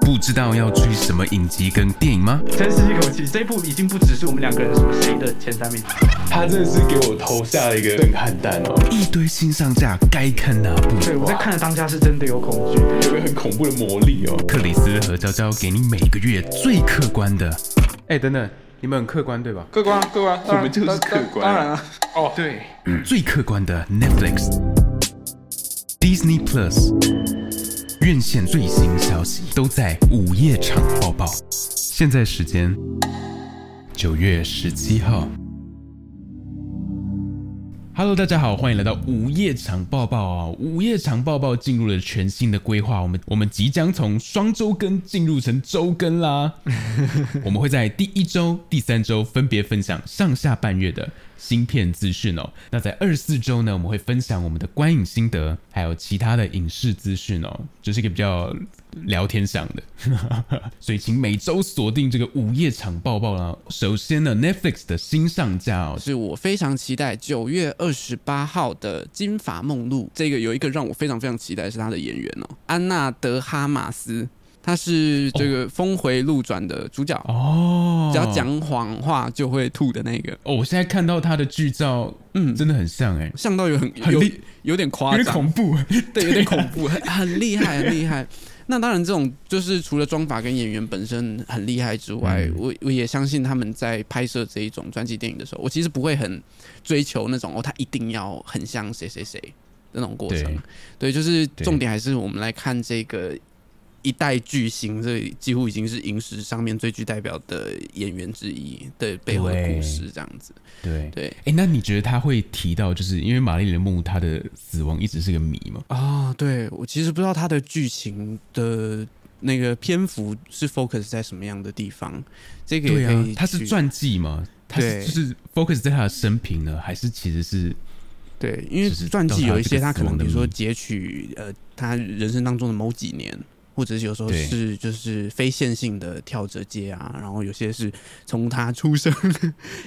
不知道要追什么影集跟电影吗？深吸一口气，这一部已经不只是我们两个人说谁的前三名，他真的是给我投下了一个震撼弹哦，一堆新上架，该看哪部？对我在看的当下是真的有恐惧，有个很恐怖的魔力哦。克里斯和娇娇给你每个月最客观的。哎，等等，你们很客观对吧？客观，客观，我们就是客观。当然了，哦，对，最客观的 Netflix、Disney Plus。院线最新消息都在午夜场播报。现在时间九月十七号。Hello，大家好，欢迎来到午夜场报报啊！午夜场报报进入了全新的规划，我们我们即将从双周更进入成周更啦。我们会在第一周、第三周分别分享上下半月的。芯片资讯哦，那在二十四周呢，我们会分享我们的观影心得，还有其他的影视资讯哦，就是一个比较聊天上的，所以请每周锁定这个午夜场报报啦。首先呢，Netflix 的新上架哦，是我非常期待九月二十八号的《金发梦露》，这个有一个让我非常非常期待是他的演员哦，安娜德哈马斯。他是这个峰回路转的主角。哦，只要讲谎话就会吐的那个。哦。我现在看到他的剧照，嗯，真的很像哎，像到有很有有点夸张，有点恐怖，对，有点恐怖，很很厉害，很厉害。那当然，这种就是除了妆法跟演员本身很厉害之外，我我也相信他们在拍摄这一种传记电影的时候，我其实不会很追求那种哦，他一定要很像谁谁谁那种过程。对，就是重点还是我们来看这个。一代巨星，这几乎已经是影史上面最具代表的演员之一的背后的故事，这样子。对对，哎，那你觉得他会提到，就是因为玛丽莲梦她的死亡一直是个谜吗？啊，对我其实不知道他的剧情的那个篇幅是 focus 在什么样的地方。这个对啊，他是传记吗？他是就是 focus 在他的生平呢，还是其实是？对，因为传记有一些他可能比如说截取呃他人生当中的某几年。或者是有时候是就是非线性的跳着接啊，然后有些是从他出生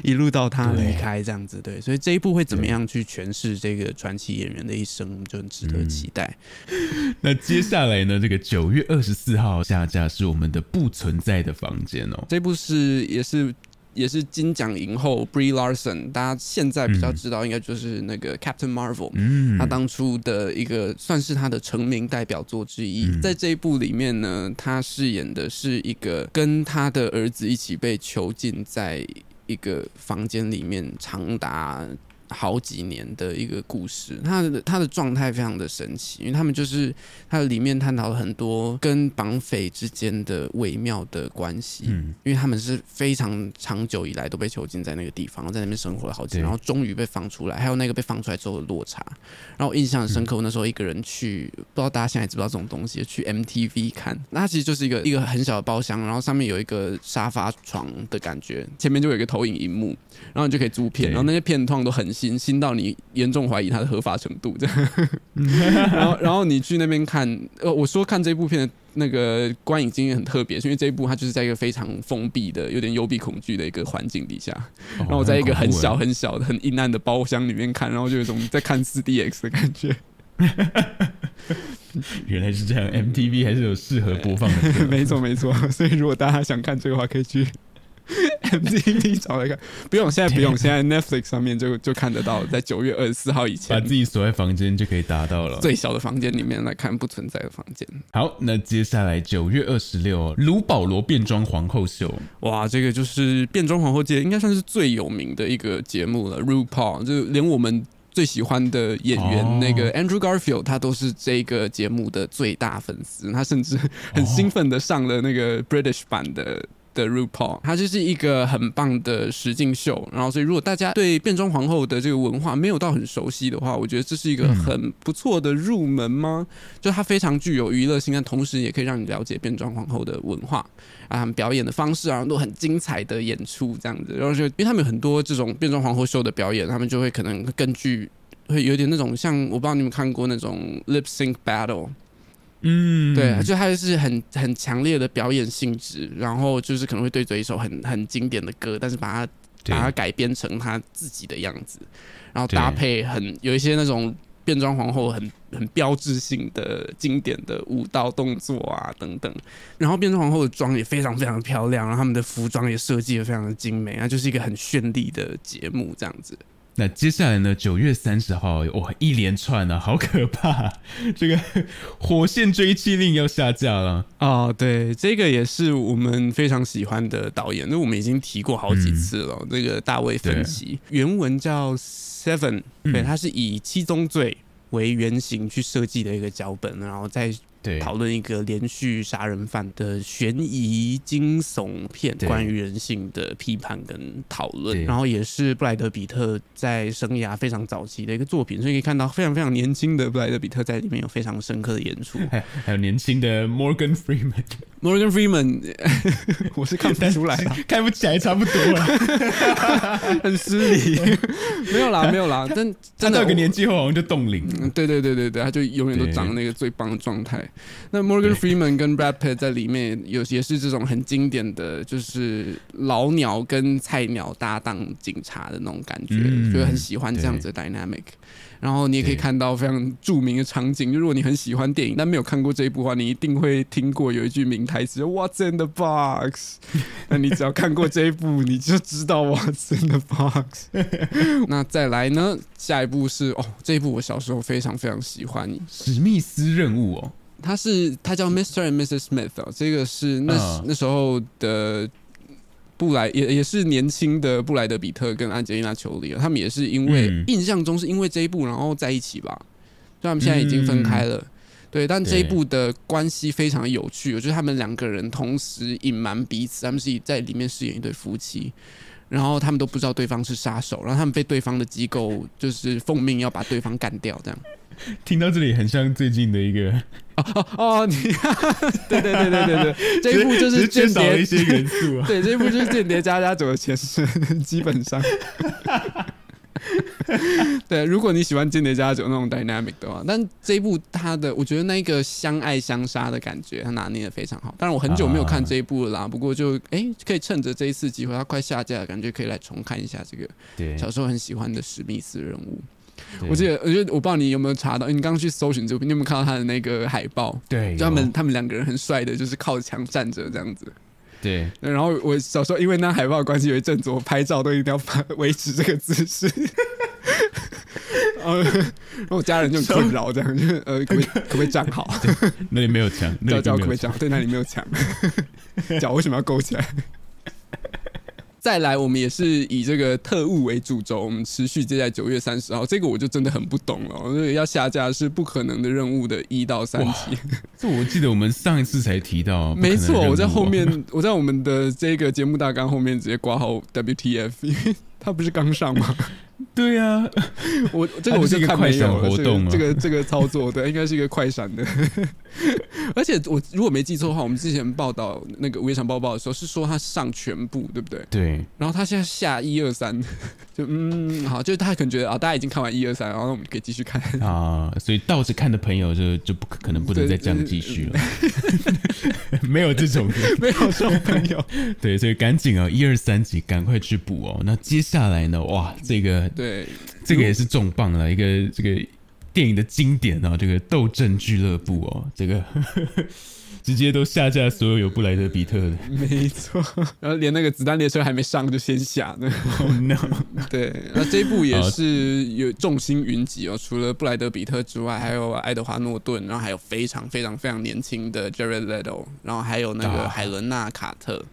一路到他离开这样子，对，所以这一部会怎么样去诠释这个传奇演员的一生，就很值得期待。那接下来呢？这个九月二十四号下架是我们的不存在的房间哦，这部是也是。也是金奖影后 Brie Larson，大家现在比较知道应该就是那个 Captain Marvel，嗯，他当初的一个算是他的成名代表作之一。在这一部里面呢，他饰演的是一个跟他的儿子一起被囚禁在一个房间里面长达。好几年的一个故事，他的他的状态非常的神奇，因为他们就是他里面探讨了很多跟绑匪之间的微妙的关系，嗯，因为他们是非常长久以来都被囚禁在那个地方，在那边生活了好几年，然后终于被放出来，还有那个被放出来之后的落差，然后印象很深刻。我那时候一个人去，不知道大家现在知不知道这种东西，去 MTV 看，那它其实就是一个一个很小的包厢，然后上面有一个沙发床的感觉，前面就有一个投影荧幕，然后你就可以租片，然后那些片通常都很。新新到你严重怀疑它的合法程度，这样，然后然后你去那边看，呃，我说看这部片的那个观影经验很特别，是因为这一部它就是在一个非常封闭的、有点幽闭恐惧的一个环境底下，然后我在一个很小很小的、很阴暗的包厢里面看，然后就有种在看四 D X 的感觉。原来是这样，MTV 还是有适合播放的，没错没错。所以如果大家想看这个话，可以去。MTV 找来看，不用，现在不用，现在 Netflix 上面就就看得到，在九月二十四号以前，把自己锁在房间就可以达到了。最小的房间里面来看不存在的房间。好，那接下来九月二十六，卢保罗变装皇后秀，哇，这个就是变装皇后界应该算是最有名的一个节目了。RuPaul 就连我们最喜欢的演员那个 Andrew Garfield，他都是这个节目的最大粉丝，他甚至很兴奋的上了那个 British 版的。的 RuPaul，它就是一个很棒的实境秀。然后，所以如果大家对变装皇后的这个文化没有到很熟悉的话，我觉得这是一个很不错的入门吗？就它非常具有娱乐性，但同时也可以让你了解变装皇后的文化啊，他们表演的方式啊，都很精彩的演出这样子。然后就因为他们有很多这种变装皇后秀的表演，他们就会可能根据会有点那种像我不知道你们看过那种 lip sync battle。嗯，对，就他是很很强烈的表演性质，然后就是可能会对着一首很很经典的歌，但是把它把它改编成他自己的样子，然后搭配很有一些那种变装皇后很很标志性的经典的舞蹈动作啊等等。然后变装皇后的妆也非常非常漂亮，然后他们的服装也设计的非常的精美，啊，就是一个很绚丽的节目这样子。那接下来呢？九月三十号，哇，一连串啊，好可怕！这个《火线追击令》要下架了哦，对，这个也是我们非常喜欢的导演，那我们已经提过好几次了。那个大卫芬奇，原文叫 Seven，对，他是以七宗罪为原型去设计的一个脚本，然后在。讨论一个连续杀人犯的悬疑惊悚片，关于人性的批判跟讨论，然后也是布莱德比特在生涯非常早期的一个作品，所以可以看到非常非常年轻的布莱德比特在里面有非常深刻的演出，还有年轻的 Morgan Freeman，Morgan Freeman，我是看不出来，看不起来差不多了，很失礼，没有啦，没有啦，但真的有个年纪后好像就冻龄，对对对对对，他就永远都长那个最棒的状态。那 Morgan Freeman 跟 Brad Pitt 在里面有也是这种很经典的就是老鸟跟菜鸟搭档警察的那种感觉，就很喜欢这样子的 dynamic。然后你也可以看到非常著名的场景，就如果你很喜欢电影但没有看过这一部的话，你一定会听过有一句名台词 What's in the box？那你只要看过这一部，你就知道 What's in the box。那再来呢？下一部是哦，这一部我小时候非常非常喜欢，《史密斯任务》哦。他是他叫 Mr. and Mrs. Smith 哦，这个是那那时候的布莱也也是年轻的布莱德比特跟安吉丽娜裘里，他们也是因为印象中是因为这一部然后在一起吧，虽然他们现在已经分开了，对，但这一部的关系非常有趣，我觉得他们两个人同时隐瞒彼此，他们是在里面饰演一对夫妻，然后他们都不知道对方是杀手，然后他们被对方的机构就是奉命要把对方干掉，这样。听到这里很像最近的一个哦哦，你对对对对对对，这一部就是间谍一些元素啊，对，这一部就是间谍加加走的前身，基本上。对，如果你喜欢间谍加九那种 dynamic 的话，但这一部它的，我觉得那个相爱相杀的感觉，它拿捏的非常好。当然我很久没有看这一部了啦，不过就哎，可以趁着这一次机会，它快下架，感觉可以来重看一下这个小时候很喜欢的史密斯人物。我记得，我觉得我不知道你有没有查到，你刚刚去搜寻这部，你有没有看到他的那个海报？对，他们他们两个人很帅的，就是靠墙站着这样子。对，然后我小时候因为那海报关系，有一阵子我拍照都一定要维持这个姿势。然后我家人就很困扰，这样就呃，可不可以可不可以站好？那里没有墙，脚脚可不可以站？对，那里没有墙，脚为什么要勾起来？再来，我们也是以这个特务为主轴，我们持续接在九月三十号。这个我就真的很不懂了，因为要下架是不可能的任务的一到三集。这我记得我们上一次才提到，没错，我在后面，我在我们的这个节目大纲后面直接挂号 WTF，因为他不是刚上吗？对呀，我这个我就看没有了活动，这个这个操作对，应该是一个快闪的。而且我如果没记错的话，我们之前报道那个《午夜场报报》的时候是说他上全部，对不对？对。然后他现在下一二三，就嗯好，就是他可能觉得啊，大家已经看完一二三，然后我们可以继续看啊。所以倒着看的朋友就就不可能不能再这样继续了。没有这种，没有这种朋友。对，所以赶紧哦，一二三集赶快去补哦。那接下来呢？哇，这个。对，这个也是重磅了，一个这个电影的经典啊，这个《斗阵俱乐部》哦，这个直接都下架所有有布莱德比特的，没错，然后连那个子弹列车还没上就先下呢。No，对，那这一部也是有众星云集哦，除了布莱德比特之外，还有爱德华诺顿，然后还有非常非常非常年轻的 Jared Leto，然后还有那个海伦娜卡特。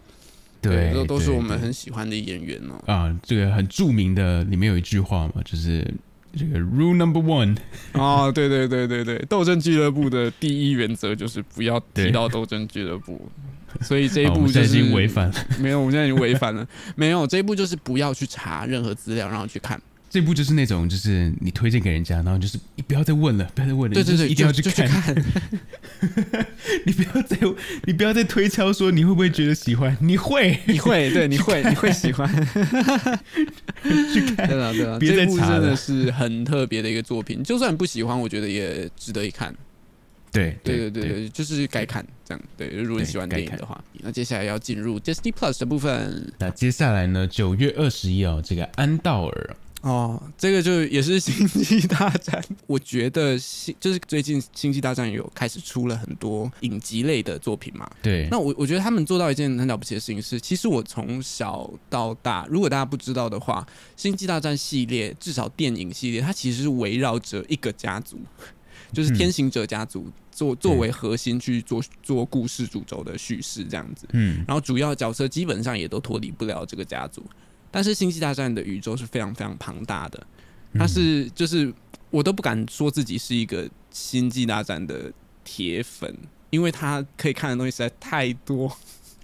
对，这都是我们很喜欢的演员哦。啊，这个很著名的，里面有一句话嘛，就是这个 Rule Number One。啊，对对对对对，斗争俱乐部的第一原则就是不要提到斗争俱乐部。所以这一步就是违反了，没有，我们现在已经违反了。没有，这一步就是不要去查任何资料，然后去看。这部就是那种，就是你推荐给人家，然后就是你不要再问了，不要再问了，对对对，一定要去看。你不要再，你不要再推敲说你会不会觉得喜欢，你会，你会，对，你会，你会喜欢。去看，对啊，对啊，这部真的是很特别的一个作品，就算不喜欢，我觉得也值得一看。对，对对对对，就是该看这样。对，如果你喜欢电影的话，那接下来要进入 Disney Plus 的部分。那接下来呢？九月二十一号，这个安道尔哦，这个就也是《星际大战》，我觉得星就是最近《星际大战》有开始出了很多影集类的作品嘛。对，那我我觉得他们做到一件很了不起的事情是，其实我从小到大，如果大家不知道的话，《星际大战》系列至少电影系列，它其实是围绕着一个家族，就是天行者家族作作为核心去做做故事主轴的叙事这样子。嗯，然后主要角色基本上也都脱离不了这个家族。但是《星际大战》的宇宙是非常非常庞大的，它是就是我都不敢说自己是一个《星际大战》的铁粉，因为它可以看的东西实在太多。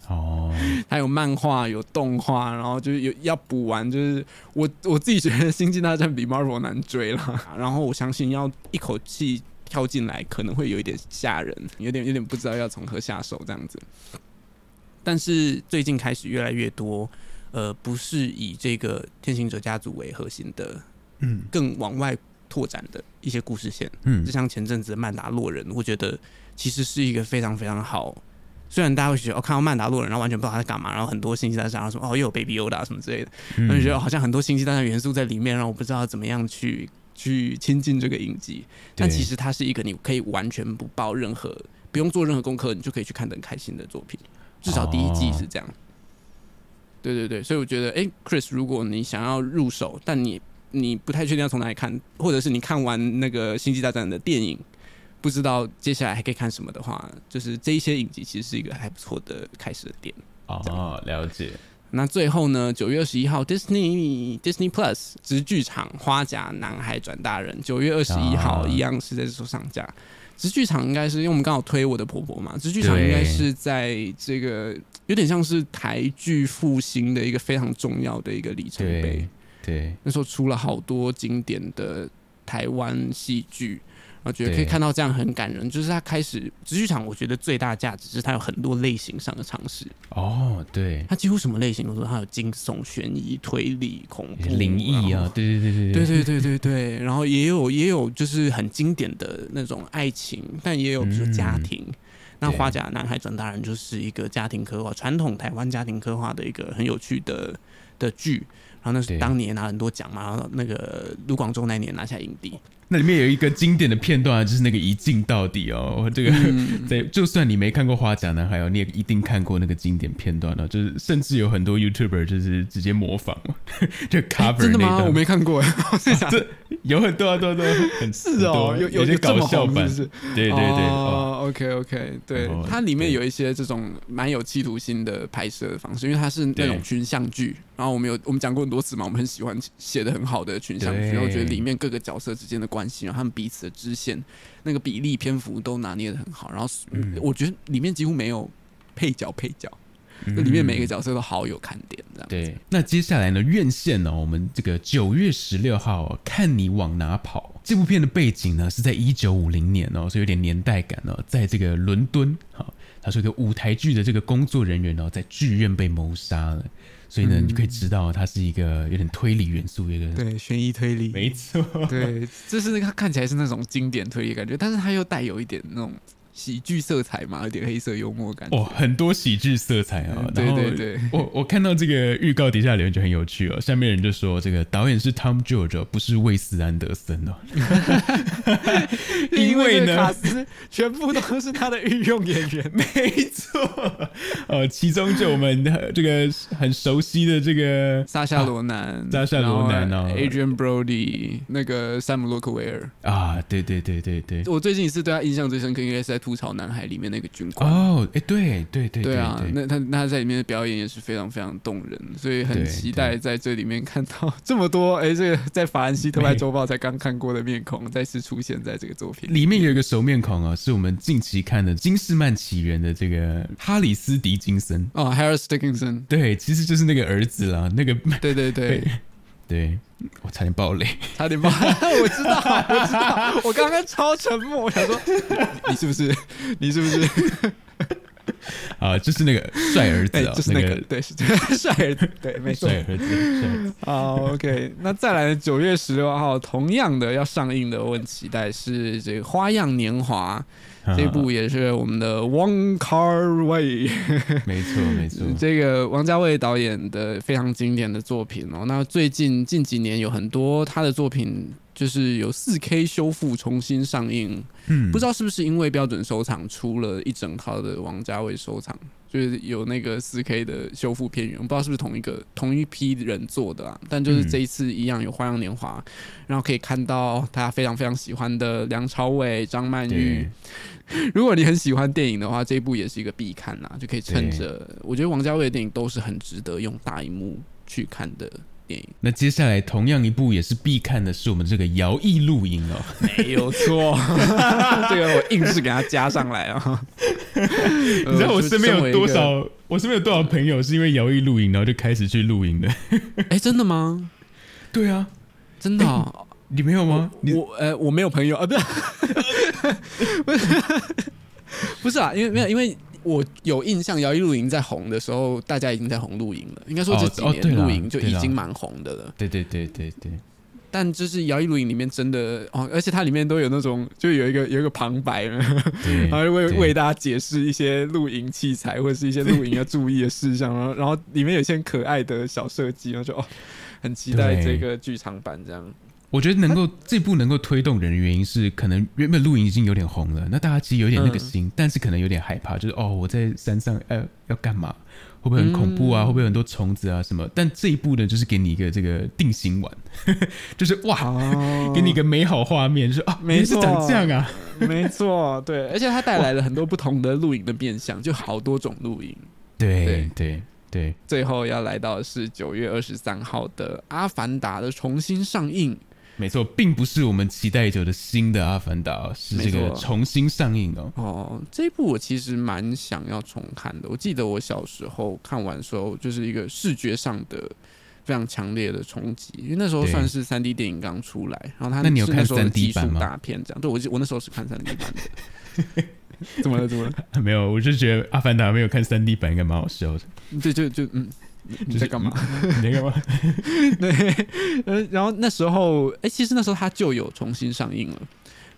哦，还有漫画、有动画，然后就是有要补完，就是我我自己觉得《星际大战》比 Marvel 难追了。然后我相信要一口气跳进来，可能会有一点吓人，有点有点不知道要从何下手这样子。但是最近开始越来越多。呃，不是以这个天行者家族为核心的，嗯，更往外拓展的一些故事线，嗯，就像前阵子的曼达洛人，我觉得其实是一个非常非常好。虽然大家会觉得哦，看到曼达洛人，然后完全不知道他在干嘛，然后很多星际大战，然后说哦，又有 Baby Yoda 什么之类的，我就觉得好像很多星际大战元素在里面，让我不知道怎么样去去亲近这个影集。但其实它是一个你可以完全不报任何，不用做任何功课，你就可以去看的很开心的作品。至少第一季是这样。对对对，所以我觉得，哎，Chris，如果你想要入手，但你你不太确定要从哪里看，或者是你看完那个《星际大战》的电影，不知道接下来还可以看什么的话，就是这一些影集其实是一个还不错的开始的点。哦，了解。那最后呢，九月二十一号，Disney Disney Plus 直剧场《花甲男孩转大人》，九月二十一号一样是在这时候上架。直剧场应该是因为我们刚好推我的婆婆嘛，直剧场应该是在这个有点像是台剧复兴的一个非常重要的一个里程碑。对，那时候出了好多经典的台湾戏剧。我觉得可以看到这样很感人，就是他开始直剧场，我觉得最大价值是它有很多类型上的尝试。哦，对，它几乎什么类型都说，它有惊悚、悬疑、推理、恐怖、灵异啊，对对对对对对对对对，然后也有也有就是很经典的那种爱情，但也有比如家庭。那《花甲男孩转大人》就是一个家庭刻画，传统台湾家庭刻画的一个很有趣的的剧。然后那是当年拿很多奖嘛，然后那个卢广仲那年拿下影帝。那里面有一个经典的片段，就是那个一镜到底哦。这个 在就算你没看过《花甲男孩》哦，你也一定看过那个经典片段哦。就是甚至有很多 YouTuber 就是直接模仿，就 cover 真的吗？我没看过，这有很多啊，多多很是哦，有有些搞笑版，是对对对。哦，OK OK，对，它里面有一些这种蛮有企图心的拍摄的方式，因为它是那种群像剧。然后我们有我们讲过很多次嘛，我们很喜欢写的很好的群像剧，然后我觉得里面各个角色之间的关系，然后他们彼此的支线，那个比例篇幅都拿捏的很好。然后我觉得里面几乎没有配角，配角，那里面每个角色都好有看点。这样对。那接下来呢，院线呢，我们这个九月十六号，看你往哪跑。这部片的背景呢是在一九五零年哦，所以有点年代感哦，在这个伦敦，好，他说一个舞台剧的这个工作人员哦，在剧院被谋杀了。所以呢，你就可以知道它是一个有点推理元素，一个对悬疑推理，没错，对，就是它看起来是那种经典推理感觉，但是它又带有一点那种。喜剧色彩嘛，有点黑色幽默感哦，很多喜剧色彩啊。对对对，我我看到这个预告底下留言就很有趣哦。下面人就说这个导演是 Tom George，不是魏斯安德森哦。因为呢，卡斯全部都是他的御用演员，没错。呃，其中就我们这个很熟悉的这个莎夏罗南，莎夏罗南哦，Adrian Brody，那个山姆洛克维尔啊，对对对对对。我最近一次对他印象最深刻，应该是在。吐槽男孩里面那个军官。哦，哎，对对对对啊，那他那他在里面的表演也是非常非常动人，所以很期待在这里面看到 这么多哎，这个在法兰西特派周报才刚看过的面孔再次出现在这个作品里面有一个熟面孔啊，是我们近期看的《金士曼起源》的这个哈里斯迪金森。哦，Harris Dickinson，对，其实就是那个儿子啦，那个对对对。对，我差点爆雷，差点爆，我知道，我知道，我刚刚超沉默，我想说，你是不是，你是不是？啊，就是那个帅儿子对，啊，就是那个，对，是 帅儿子，对，没错。帅儿子，帅儿子 好，OK，那再来九月十六号，同样的要上映的，我很期待是这个《花样年华》这部，也是我们的汪 Kar Wai，没错没错，这个王家卫导演的非常经典的作品哦。那最近近几年有很多他的作品，就是有四 K 修复重新上映，嗯不知道是不是因为标准收藏出了一整套的王家卫收藏，就是有那个四 K 的修复片源，我不知道是不是同一个同一批人做的啊。但就是这一次一样有《花样年华》，然后可以看到大家非常非常喜欢的梁朝伟、张曼玉。如果你很喜欢电影的话，这一部也是一个必看啦，就可以趁着。我觉得王家卫的电影都是很值得用大荧幕去看的电影。那接下来同样一部也是必看的是我们这个摇曳露营哦，没有错，这个我硬是给他加上来啊。你知道我身边有多少？我身边有多少朋友是因为摇曳露营然后就开始去露营的？哎、真的吗？对啊，真的哦、你没有吗？我呃我没有朋友啊，不是，不是，不是啊，因为没有，因为我有印象，摇曳露营在红的时候，大家已经在红露营了。应该说这几年露营就已经蛮红的了。对对对对对，但就是摇曳露营里面真的哦，而且它里面都有那种，就有一个有一个旁白，对 然后为为大家解释一些露营器材或者是一些露营要注意的事项，然后然后里面有一些可爱的小设计，然后就哦，很期待这个剧场版这样。我觉得能够这部能够推动人的原因是，可能原本露营已经有点红了，那大家其实有点那个心，但是可能有点害怕，就是哦，我在山上呃要干嘛？会不会很恐怖啊？嗯会不会有很多虫子啊什么？但这一部呢，就是给你一个这个定心丸，就是哇，哦给你一个美好画面，就是啊，没是错长这样啊，没错，对，而且它带来了很多不同的露营的面相，就好多种露营。对对对对，最后要来到的是九月二十三号的《阿凡达》的重新上映，没错，并不是我们期待已久的新的《阿凡达》哦，是这个重新上映哦。哦，这一部我其实蛮想要重看的。我记得我小时候看完的时候，就是一个视觉上的非常强烈的冲击，因为那时候算是三 D 电影刚出来，然后它那你有看是那时候的 3D 技术版吗大片这样。对我记我那时候是看三 D 版的。怎么了？怎么了？没有，我就觉得《阿凡达》没有看三 D 版应该蛮好笑的。对，就就嗯，你你在干嘛？你在干嘛？对，呃，然后那时候，哎、其实那时候他就有重新上映了。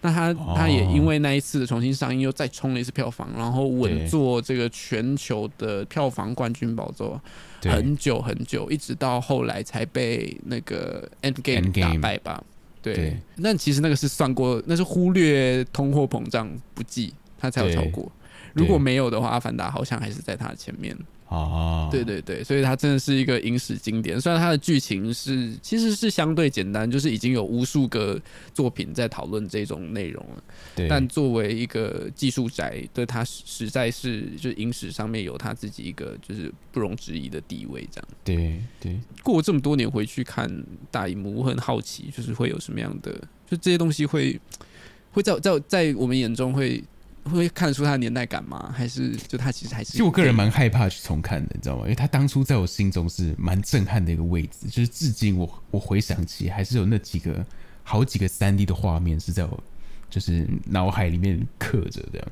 那他哦它也因为那一次的重新上映，又再冲了一次票房，然后稳坐这个全球的票房冠军宝座很久很久，一直到后来才被那个 Endgame Endgame 打败吧。对对，那其实那个是算过，那是忽略通货膨胀不计，它才有超过。如果没有的话，《阿凡达》好像还是在它前面。哦，对对对，所以它真的是一个影史经典。虽然它的剧情是其实是相对简单，就是已经有无数个作品在讨论这种内容了。对，但作为一个技术宅，对他实在是就是影史上面有他自己一个就是不容置疑的地位。这样对对过这么多年回去看大荧幕，我很好奇，就是会有什么样的，就这些东西会会在在在我们眼中会。会看得出它的年代感吗？还是就它其实还是？其实我个人蛮害怕去重看的，你知道吗？因为他当初在我心中是蛮震撼的一个位置，就是至今我我回想起还是有那几个好几个三 D 的画面是在我就是脑海里面刻着这样。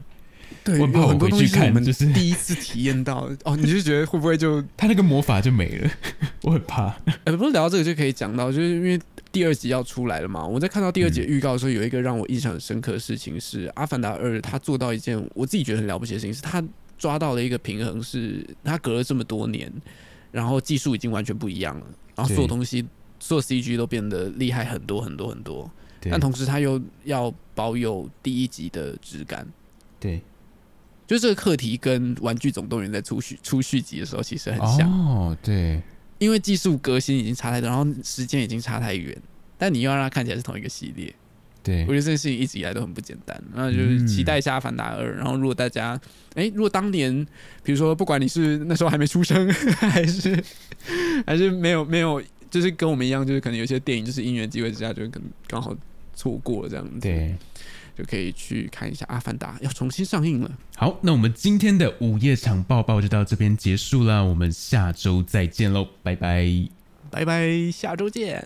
对，我很怕我回去看就是第一次体验到哦，你就觉得会不会就 他那个魔法就没了，我很怕。呃，不是聊到这个就可以讲到，就是因为第二集要出来了嘛。我在看到第二集预告的时候，有一个让我印象很深刻的事情是，《阿凡达二》他做到一件我自己觉得很了不起的事情，是他抓到了一个平衡，是他隔了这么多年，然后技术已经完全不一样了，然后所有东西所有 CG 都变得厉害很多很多很多，但同时他又要保有第一集的质感。对，就这个课题跟《玩具总动员》在出续出续集的时候其实很像，哦，对因为技术革新已经差太多，然后时间已经差太远，但你又要让它看起来是同一个系列，对我觉得这件事情一直以来都很不简单。那就是期待一下《阿凡达二》，然后如果大家，哎、如果当年，比如说不管你是那时候还没出生，还是 还是没有没有，就是跟我们一样，就是可能有些电影就是因缘机会之下，就可能刚好错过了这样子，对。就可以去看一下《阿凡达》要重新上映了。好，那我们今天的午夜场报报就到这边结束了，我们下周再见喽，拜拜。拜拜，下周见。